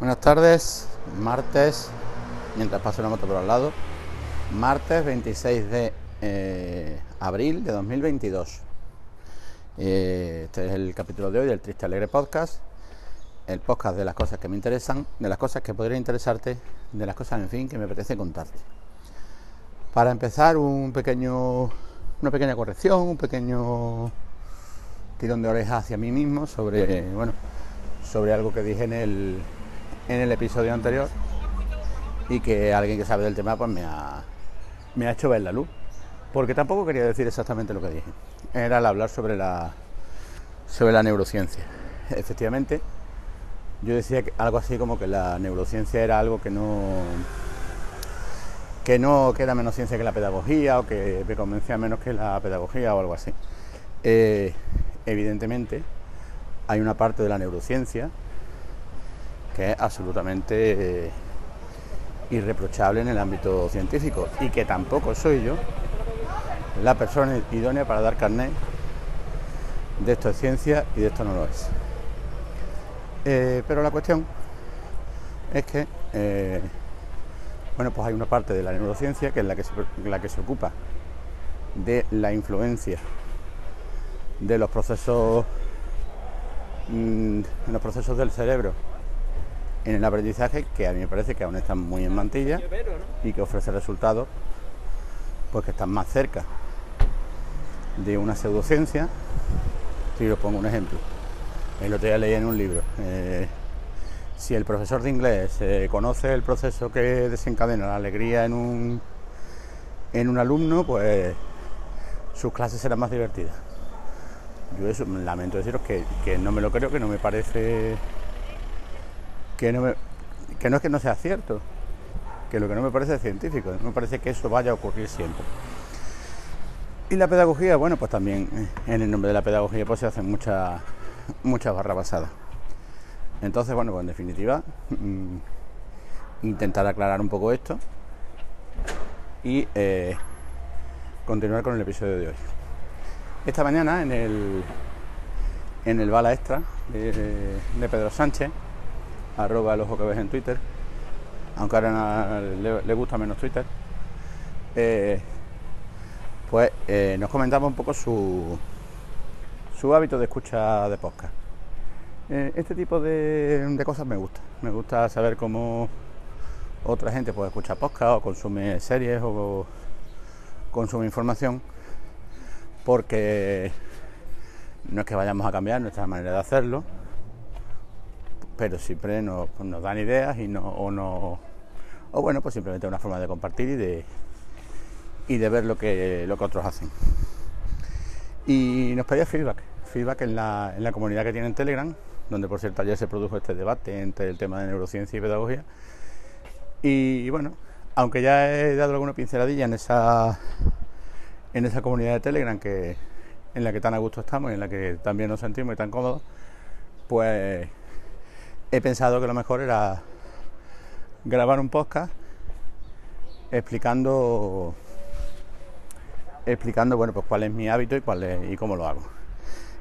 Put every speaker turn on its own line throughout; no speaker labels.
Buenas tardes, martes, mientras paso la moto por al lado, martes 26 de eh, abril de 2022. Eh, este es el capítulo de hoy del Triste Alegre Podcast, el podcast de las cosas que me interesan, de las cosas que podrían interesarte, de las cosas, en fin, que me apetece contarte. Para empezar, un pequeño, una pequeña corrección, un pequeño tirón de oreja hacia mí mismo sobre, bueno, sobre algo que dije en el, en el episodio anterior y que alguien que sabe del tema pues me ha, me ha hecho ver la luz. Porque tampoco quería decir exactamente lo que dije. Era el hablar sobre la, sobre la neurociencia. Efectivamente, yo decía que algo así como que la neurociencia era algo que no que no que era menos ciencia que la pedagogía o que me convencía menos que la pedagogía o algo así. Eh, evidentemente, hay una parte de la neurociencia que es absolutamente eh, irreprochable en el ámbito científico y que tampoco soy yo la persona idónea para dar carnet de esto es ciencia y de esto no lo es. Eh, pero la cuestión es que, eh, bueno, pues hay una parte de la neurociencia que es la que, se, la que se ocupa de la influencia de los procesos, mm, los procesos del cerebro en el aprendizaje que a mí me parece que aún están muy en mantilla y que ofrece resultados pues que están más cerca de una pseudociencia. Si os pongo un ejemplo, el otro día leí en un libro. Eh, si el profesor de inglés eh, conoce el proceso que desencadena la alegría en un, en un alumno, pues sus clases serán más divertidas. Yo eso, lamento deciros que, que no me lo creo, que no me parece que no, es que no sea cierto, que lo que no me parece es científico, no me parece que eso vaya a ocurrir siempre. Y la pedagogía, bueno, pues también eh, en el nombre de la pedagogía pues se hacen muchas muchas barras basadas. Entonces, bueno, pues en definitiva, mm, intentar aclarar un poco esto y eh, continuar con el episodio de hoy. Esta mañana en el en el bala extra de Pedro Sánchez arroba el ojo que ves en Twitter, aunque ahora le, gusta menos Twitter, eh, pues eh, nos comentaba un poco su, su hábito de escucha de podcast. Eh, este tipo de, cosas me gusta. Me gusta saber cómo otra gente puede escuchar podcast o consume series o consume información, porque no es que vayamos a cambiar nuestra manera de hacerlo, pero siempre nos, nos dan ideas y no, o, no, o bueno, pues simplemente una forma de compartir y de, y de ver lo que, lo que otros hacen. Y nos pedía feedback, feedback en la, en la comunidad que tiene en Telegram, donde por cierto ayer se produjo este debate entre el tema de neurociencia y pedagogía. Y, bueno, aunque ya he dado alguna pinceladilla en esa, en esa comunidad de Telegram que, en la que tan a gusto estamos y en la que también nos sentimos y tan cómodos, pues he pensado que lo mejor era grabar un podcast explicando explicando bueno pues cuál es mi hábito y cuál es, y cómo lo hago.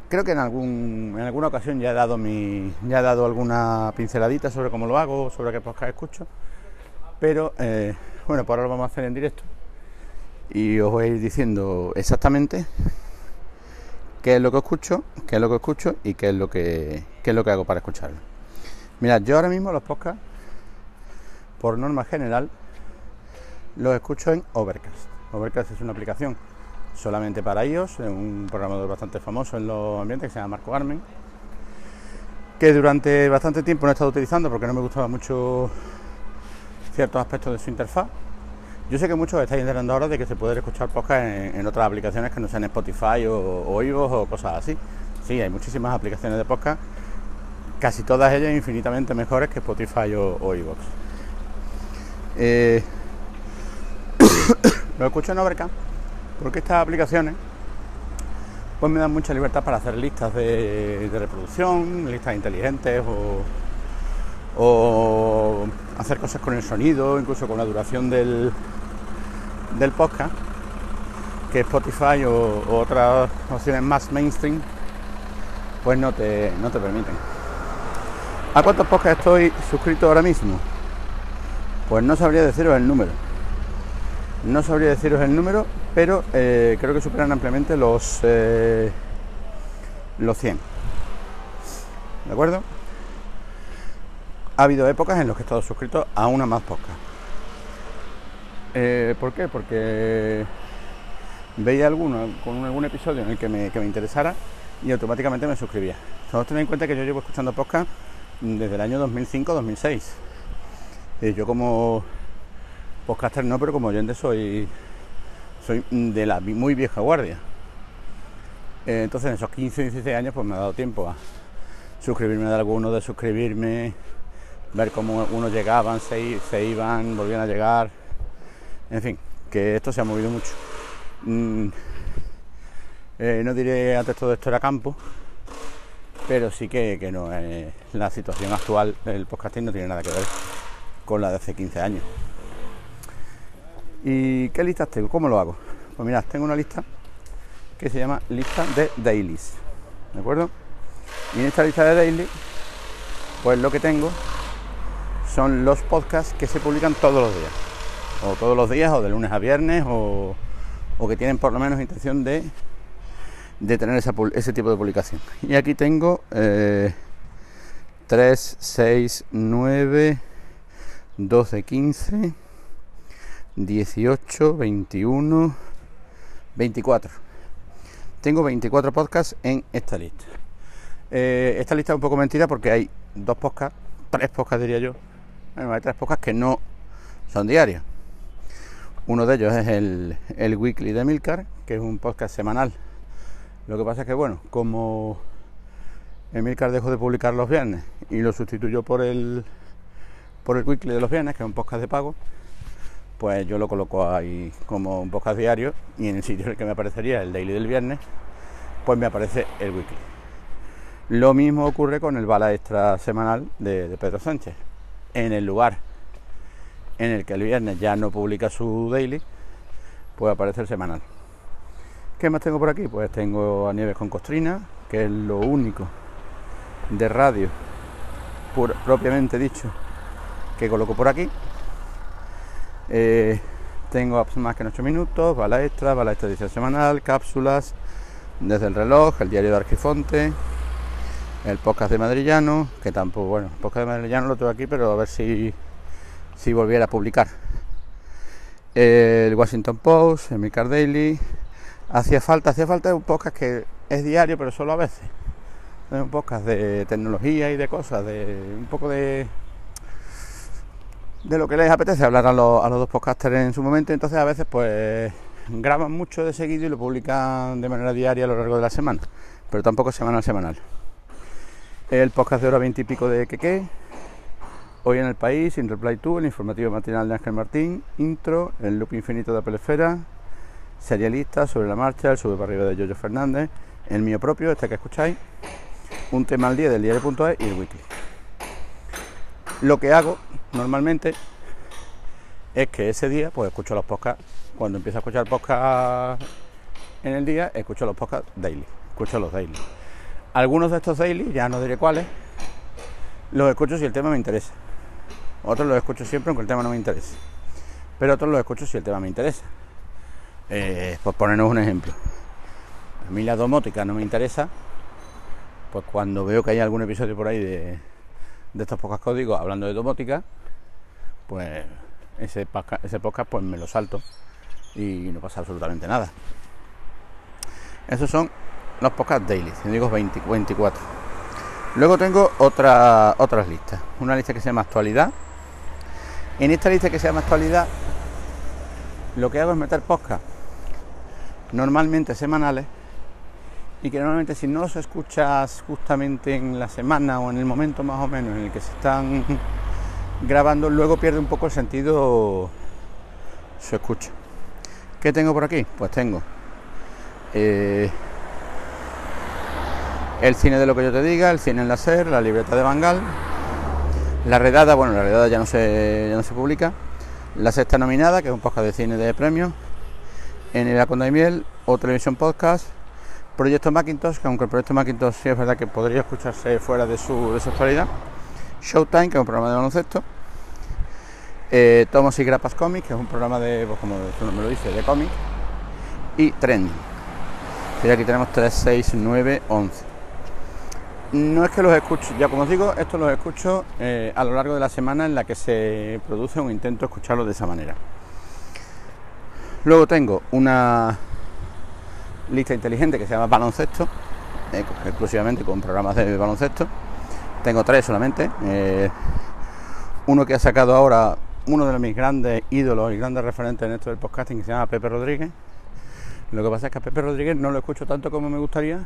Creo que en algún en alguna ocasión ya he dado mi ya he dado alguna pinceladita sobre cómo lo hago, sobre qué podcast escucho, pero eh, bueno, por ahora lo vamos a hacer en directo y os voy a ir diciendo exactamente qué es lo que escucho, qué es lo que escucho y qué es lo que qué es lo que hago para escucharlo. Mira, yo ahora mismo los podcasts, por norma general, los escucho en Overcast. Overcast es una aplicación solamente para iOS, un programador bastante famoso en los ambientes que se llama Marco Garmen, que durante bastante tiempo no he estado utilizando porque no me gustaba mucho ciertos aspectos de su interfaz. Yo sé que muchos estáis enterando ahora de que se puede escuchar podcast en, otras aplicaciones que no sean Spotify o, o o cosas así. Sí, hay muchísimas aplicaciones de podcast casi todas ellas infinitamente mejores que Spotify o, o. Eh, lo escucho en Overcast porque estas aplicaciones pues me dan mucha libertad para hacer listas de, reproducción, listas inteligentes o, hacer cosas con el sonido, incluso con la duración del, del podcast, que Spotify o, o otras opciones más mainstream pues no te, no te permiten. ¿A cuántos podcasts estoy suscrito ahora mismo? Pues no sabría deciros el número. No sabría deciros el número, pero eh, creo que superan ampliamente los, eh, los 100. ¿De acuerdo? Ha habido épocas en las que he estado suscrito a una más podcast. Eh, ¿Por qué? Porque veía alguno con algún episodio en el que me, que me interesara y automáticamente me suscribía. Que tener en cuenta que yo llevo escuchando podcast desde el año 2005-2006. yo como podcaster no, pero como oyente soy soy de la muy vieja guardia. Eh, entonces en esos 15 o 16 años pues me ha dado tiempo a suscribirme de alguno, de suscribirme, ver cómo unos llegaban, se, se iban, volvían a llegar. En fin, que esto se ha movido mucho. Mm, eh, no diré antes todo esto era campo, pero sí que, que no, eh, la situación actual del podcasting no tiene nada que ver con la de hace 15 años. ¿Y qué listas tengo? ¿Cómo lo hago? Pues mirad, tengo una lista que se llama lista de dailies, ¿de acuerdo? Y en esta lista de dailies, pues lo que tengo son los podcasts que se publican todos los días, o todos los días, o de lunes a viernes, o, que tienen por lo menos intención de, de tener ese tipo de publicación. Y aquí tengo 3, 6, 9, 12, 15. 18, 21, 24. Tengo 24 podcasts en esta lista. Eh, esta lista es un poco mentira porque hay dos podcasts, tres podcasts diría yo. Bueno, hay tres podcasts que no son diarios. Uno de ellos es el, el Weekly de Milcar, que es un podcast semanal. Lo que pasa es que, bueno, como Milcar dejó de publicar los viernes y lo sustituyó por el, por el Weekly de los viernes, que es un podcast de pago, pues yo lo coloco ahí como un podcast diario y en el sitio en el que me aparecería el daily del viernes, pues me aparece el weekly. Lo mismo ocurre con el bala extra semanal de, Pedro Sánchez. En el lugar en el que el viernes ya no publica su daily, puede aparecer semanal. ¿Qué más tengo por aquí? Pues tengo a Nieves con Costrina, que es lo único de radio propiamente dicho que coloco por aquí. Eh, tengo más que en 8 minutos, bala extra, bala extra edición semanal, cápsulas, desde el reloj, el diario de Arquifonte, el podcast de Madrillano, que tampoco, bueno, el podcast de Madrillano lo tengo aquí, pero a ver si, si volviera a publicar. El Washington Post, el Milcar Daily. Hacía falta, hacía falta un podcast que es diario, pero solo a veces. Un podcast de tecnología y de cosas, de un poco de de lo que les apetece hablar a los, a los dos podcasters en su momento. Entonces a veces pues graban mucho de seguido y lo publican de manera diaria a lo largo de la semana, pero tampoco semanal semanal. El podcast de hora 20 y pico de Keke, hoy en el país, sin Reply 2, el informativo matinal de Ángel Martín, intro, el loop infinito de Pelesfera, serialista sobre la marcha, el sube para arriba de Yoyo Fernández, el mío propio, este que escucháis, un tema al día del diario.es y el wiki. Lo que hago normalmente es que ese día pues escucho los podcasts, cuando empiezo a escuchar podcasts en el día, escucho los podcasts daily, escucho los daily. Algunos de estos daily, ya no diré cuáles, los escucho si el tema me interesa. Otros los escucho siempre aunque el tema no me interese. Pero otros los escucho si el tema me interesa. Eh, pues ponernos un ejemplo. A mí la domótica no me interesa, pues cuando veo que hay algún episodio por ahí de, estos pocos códigos hablando de domótica, pues ese, ese podcast pues me lo salto y no pasa absolutamente nada. Esos son los podcasts daily, digo 20, 24. Luego tengo otra, otras listas. Una lista que se llama actualidad. En esta lista que se llama actualidad, lo que hago es meter podcast normalmente semanales y que normalmente si no los escuchas justamente en la semana o en el momento más o menos en el que se están grabando, luego pierde un poco el sentido su escucha. ¿Qué tengo por aquí? Pues tengo eh, el cine de lo que yo te diga, el cine en la SER, la libreta de Bangal, la redada, bueno, la redada ya no se, ya no se publica, la sexta nominada, que es un podcast de cine de premios, en el Aconda de Miel o Televisión Podcast, Proyecto Macintosh, que aunque el proyecto Macintosh sí es verdad que podría escucharse fuera de su, de su actualidad, Showtime, que es un programa de baloncesto, eh, Tomos y Grapas Comics, que es un programa de, pues, como su nombre lo dice, de cómics, y Trending. Y aquí tenemos 3, 6, 9, 11. No es que los escucho, ya como os digo, esto los escucho eh, a lo largo de la semana en la que se produce un intento de escucharlo de esa manera. Luego tengo una lista inteligente que se llama baloncesto, eh, exclusivamente con programas de baloncesto. Tengo tres solamente. Eh, uno que ha sacado ahora uno de mis grandes ídolos y grandes referentes en esto del podcasting que se llama Pepe Rodríguez. Lo que pasa es que a Pepe Rodríguez no lo escucho tanto como me gustaría,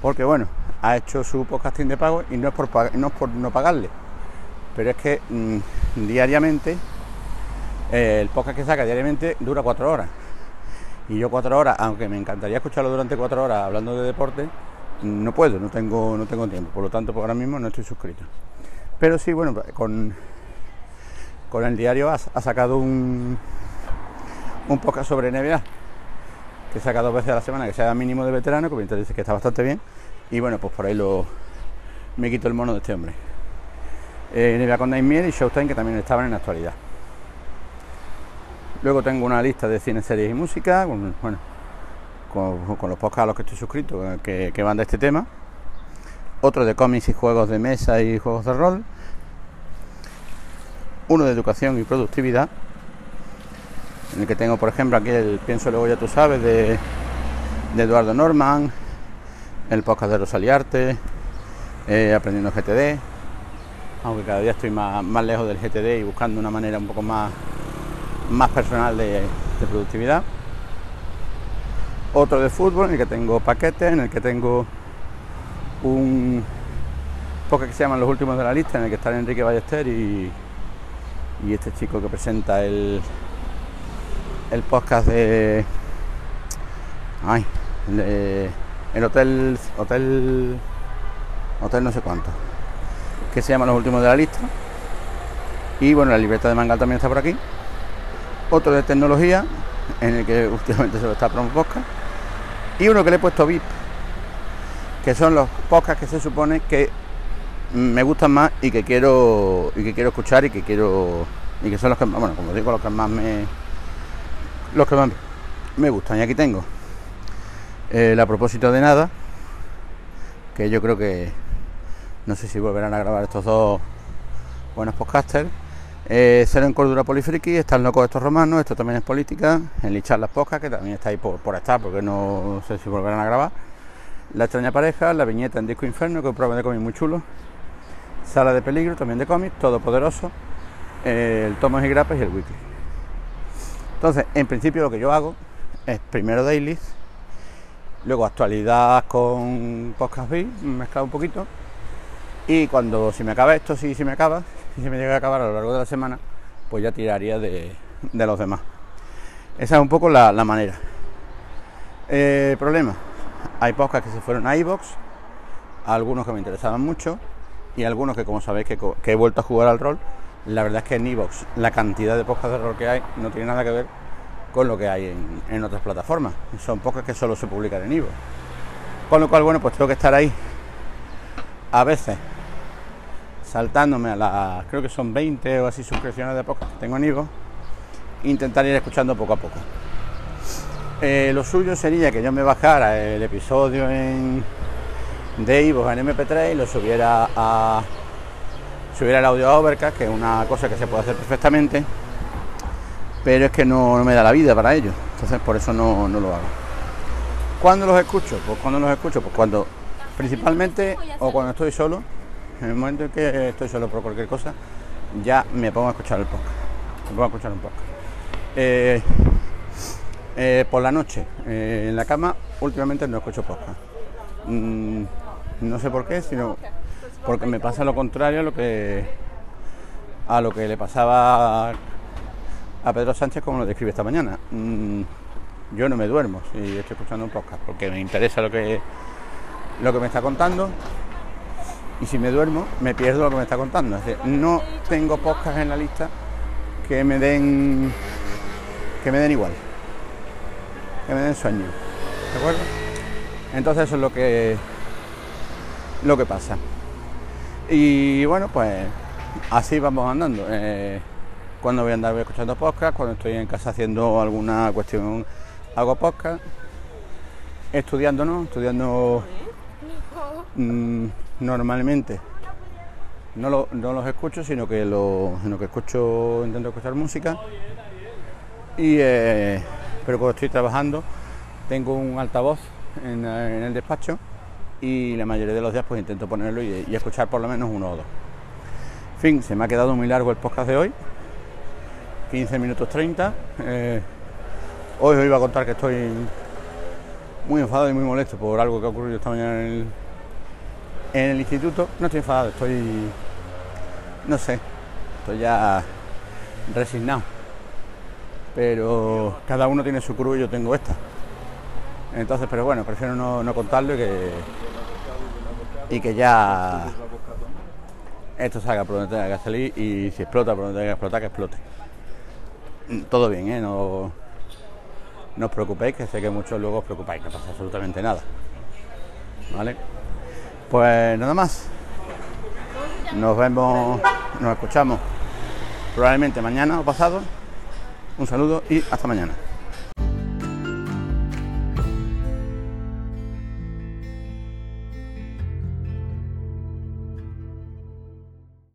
porque bueno, ha hecho su podcasting de pago y no es por, no, por no pagarle, pero es que mm, diariamente, el podcast que saca diariamente dura cuatro horas. Y yo cuatro horas, aunque me encantaría escucharlo durante cuatro horas hablando de deporte, no puedo, no tengo, no tengo tiempo. Por lo tanto, por ahora mismo no estoy suscrito. Pero sí, bueno, con, con el diario ha, sacado un, un podcast sobre NBA, que saca dos veces a la semana, que sea mínimo de veterano, que me dice que está bastante bien. Y bueno, pues por ahí lo, me quito el mono de este hombre. Eh, NBA con Nightmare y Showtime, que también estaban en la actualidad. Luego tengo una lista de cine, series y música, con, bueno, con, los podcasts a los que estoy suscrito, que, que van de este tema. Otro de cómics y juegos de mesa y juegos de rol uno de educación y productividad, en el que tengo, por ejemplo, aquí el Pienso Luego Ya Tú Sabes de, Eduardo Norman, el podcast de Rosaliarte, eh, aprendiendo GTD, aunque cada día estoy más, lejos del GTD y buscando una manera un poco más, más personal de, productividad. Otro de fútbol, en el que tengo paquetes, en el que tengo un podcast que se llama Los Últimos de la Lista, en el que está Enrique Ballester y, y este chico que presenta el, el podcast de, ay, el hotel, hotel, hotel no sé cuánto, que se llama Los Últimos de la Lista. Y bueno, la libreta de Mangal también está por aquí. Otro de tecnología, en el que últimamente se lo está promo podcast. Y uno que le he puesto VIP, que son los podcasts que se supone que me gustan más y que quiero y que quiero escuchar y que quiero y que son los que bueno como digo los que más me los que más me gustan y aquí tengo el a propósito de nada que yo creo que no sé si volverán a grabar estos dos buenos podcasters eh, Cero en Cordura Polifriki, están locos estos romanos, esto también es política, en Lichar las Podcast, que también está ahí por, estar, porque no sé si volverán a grabar. La extraña pareja, la viñeta en Disco Inferno, que es un programa de cómic muy chulo. Sala de Peligro, también de cómics, Todopoderoso, el Tomos y Grapes y el Weekly. Entonces, en principio lo que yo hago es primero dailies, luego actualidad con podcast B, mezclado un poquito, y cuando si me acaba esto, si, si me acaba, si me llega a acabar a lo largo de la semana, pues ya tiraría de, los demás. Esa es un poco la, manera. Eh, problema, hay podcasts que se fueron a iBox, algunos que me interesaban mucho, y algunos que como sabéis que, he vuelto a jugar al rol, la verdad es que en Evox la cantidad de podcasts de rol que hay no tiene nada que ver con lo que hay en, otras plataformas. Son podcasts que solo se publican en Evox. Con lo cual, bueno, pues tengo que estar ahí a veces saltándome a las, creo que son 20 o así suscripciones de podcast que tengo en Evox, intentar ir escuchando poco a poco. Eh, lo suyo sería que yo me bajara el episodio en de iVoox en MP3 y lo subiera a subiera el audio a Overcast, que es una cosa que se puede hacer perfectamente, pero es que no, me da la vida para ello, entonces por eso no, lo hago. ¿Cuándo los escucho? Pues cuando los escucho, pues cuando principalmente o cuando estoy solo, en el momento en que estoy solo por cualquier cosa, ya me pongo a escuchar el podcast. Me pongo a escuchar un podcast. Eh, eh, por la noche, eh, en la cama, últimamente no escucho podcast. Mm, no sé por qué, sino porque me pasa lo contrario a lo que a lo que le pasaba a Pedro Sánchez como lo describe esta mañana. Mm, yo no me duermo si estoy escuchando un podcast porque me interesa lo que lo que me está contando y si me duermo me pierdo lo que me está contando. Es decir, no tengo podcast en la lista que me den que me den igual, que me den sueño, ¿de acuerdo? Entonces eso es lo que lo que pasa. Y bueno, pues así vamos andando. Eh, cuando voy a andar escuchando podcast, cuando estoy en casa haciendo alguna cuestión, hago podcast. Estudiando, ¿no? Estudiando normalmente. No, los escucho, sino que, lo, que escucho, intento escuchar música. Y, eh, pero cuando estoy trabajando, tengo un altavoz en, el despacho y la mayoría de los días pues intento ponerlo y, y escuchar por lo menos uno o dos. En fin, se me ha quedado muy largo el podcast de hoy. 15 minutos 30. Eh, hoy os iba a contar que estoy muy enfadado y muy molesto por algo que ha ocurrido esta mañana en el, instituto. No estoy enfadado, estoy. No sé, estoy ya resignado. Pero cada uno tiene su cruz y yo tengo esta. Entonces, pero bueno, prefiero no, contarlo y que, y que ya esto salga por donde tenga que salir y si explota por donde tenga que explotar, que explote todo bien, ¿eh? No, no os preocupéis, que sé que muchos luego os preocupáis, no pasa absolutamente nada. ¿Vale? Pues nada más. Nos vemos, nos escuchamos probablemente mañana o pasado. Un saludo y hasta mañana.